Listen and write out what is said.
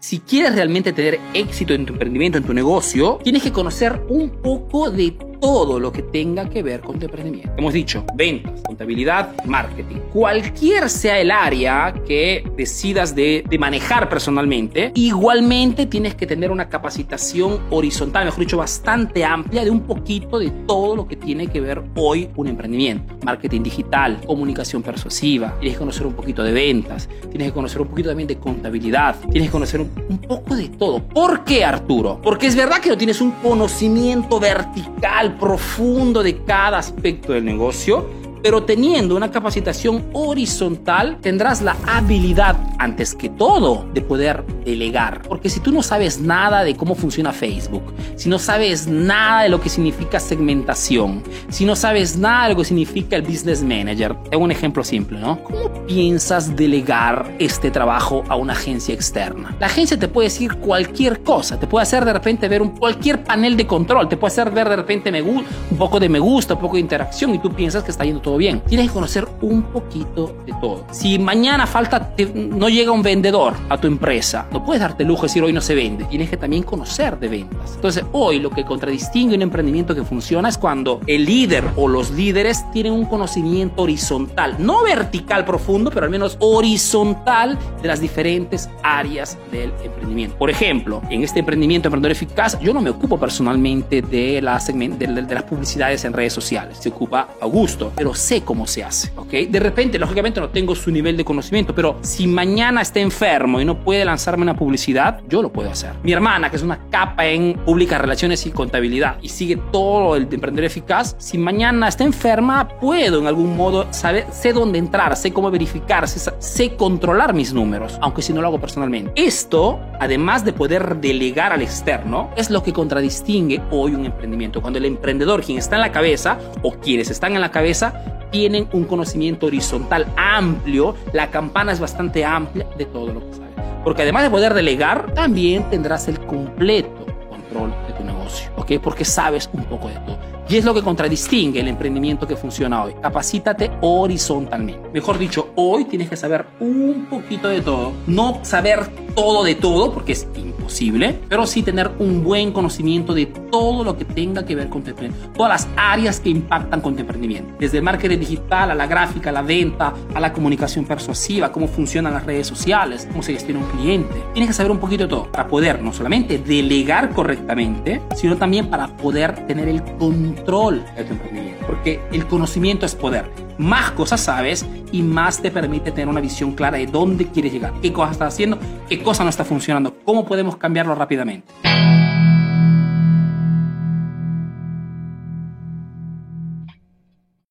si quieres realmente tener éxito en tu emprendimiento, en tu negocio, tienes que conocer un poco de todo lo que tenga que ver con tu emprendimiento. Hemos dicho ventas, contabilidad, marketing. Cualquier sea el área que decidas de, de, manejar personalmente, igualmente tienes que tener una capacitación horizontal, mejor dicho, bastante amplia de un poquito de todo lo que tiene que ver hoy un emprendimiento. Marketing digital, comunicación persuasiva, tienes que conocer un poquito de ventas, tienes que conocer un poquito también de contabilidad, tienes que conocer un, poco de todo. ¿Por qué, Arturo? Porque es verdad que no tienes un conocimiento vertical profundo de cada aspecto del negocio pero teniendo una capacitación horizontal tendrás la habilidad, antes que todo, de poder delegar. Porque si tú no sabes nada de cómo funciona Facebook, si no sabes nada de lo que significa segmentación, si no sabes nada de lo que significa el Business Manager, tengo un ejemplo simple, ¿no? ¿Cómo piensas delegar este trabajo a una agencia externa? La agencia te puede decir cualquier cosa, te puede hacer de repente ver un, cualquier panel de control, te puede hacer ver de repente me, un poco de me gusta, un poco de interacción y tú piensas que está yendo todo bien. Tienes que conocer un poquito de todo. Si mañana falta, no llega un vendedor a tu empresa, no puedes darte lujo de decir hoy no se vende. Tienes que también conocer de ventas. Entonces, hoy lo que contradistingue un emprendimiento que funciona es cuando el líder o los líderes tienen un conocimiento horizontal, no vertical profundo, pero al menos horizontal de las diferentes áreas del emprendimiento. Por ejemplo, en este emprendimiento emprendedor eficaz, yo no me ocupo personalmente de, la de, de las publicidades en redes sociales. Se ocupa Augusto, pero sé cómo se hace, ¿ok? De repente, lógicamente no tengo su nivel de conocimiento, pero si mañana está enfermo y no puede lanzarme una publicidad, yo lo puedo hacer. Mi hermana, que es una capa en relaciones y contabilidad y sigue todo el de emprender eficaz, si mañana está enferma, puedo en algún modo saber, sé dónde entrar, sé cómo verificar, sé, sé controlar mis números, aunque si no lo hago personalmente. Esto, además de poder delegar al externo, es lo que contradistingue hoy un emprendimiento. Cuando el emprendedor, quien está en la cabeza o quienes están en la cabeza, tienen un conocimiento horizontal amplio, la campana es bastante amplia de todo lo que sabe. Porque además de poder delegar, también tendrás el completo control negocio. Porque sabes un poco de todo. Y es lo que contradistingue el emprendimiento que funciona hoy. Capacítate horizontalmente. Mejor dicho, hoy tienes que saber un poquito de todo. No saber todo de todo, porque es imposible, pero sí tener un buen conocimiento de todo lo que tenga que ver con tu emprendimiento. Todas las áreas que impactan con tu emprendimiento. Desde el marketing digital, a la gráfica, a la venta, a la comunicación persuasiva, cómo funcionan las redes sociales, cómo se gestiona un cliente. Tienes que saber un poquito de todo para poder no solamente delegar correctamente, sino también para poder tener el control de tu emprendimiento, porque el conocimiento es poder. Más cosas sabes y más te permite tener una visión clara de dónde quieres llegar, qué cosas estás haciendo, qué cosa no está funcionando, cómo podemos cambiarlo rápidamente.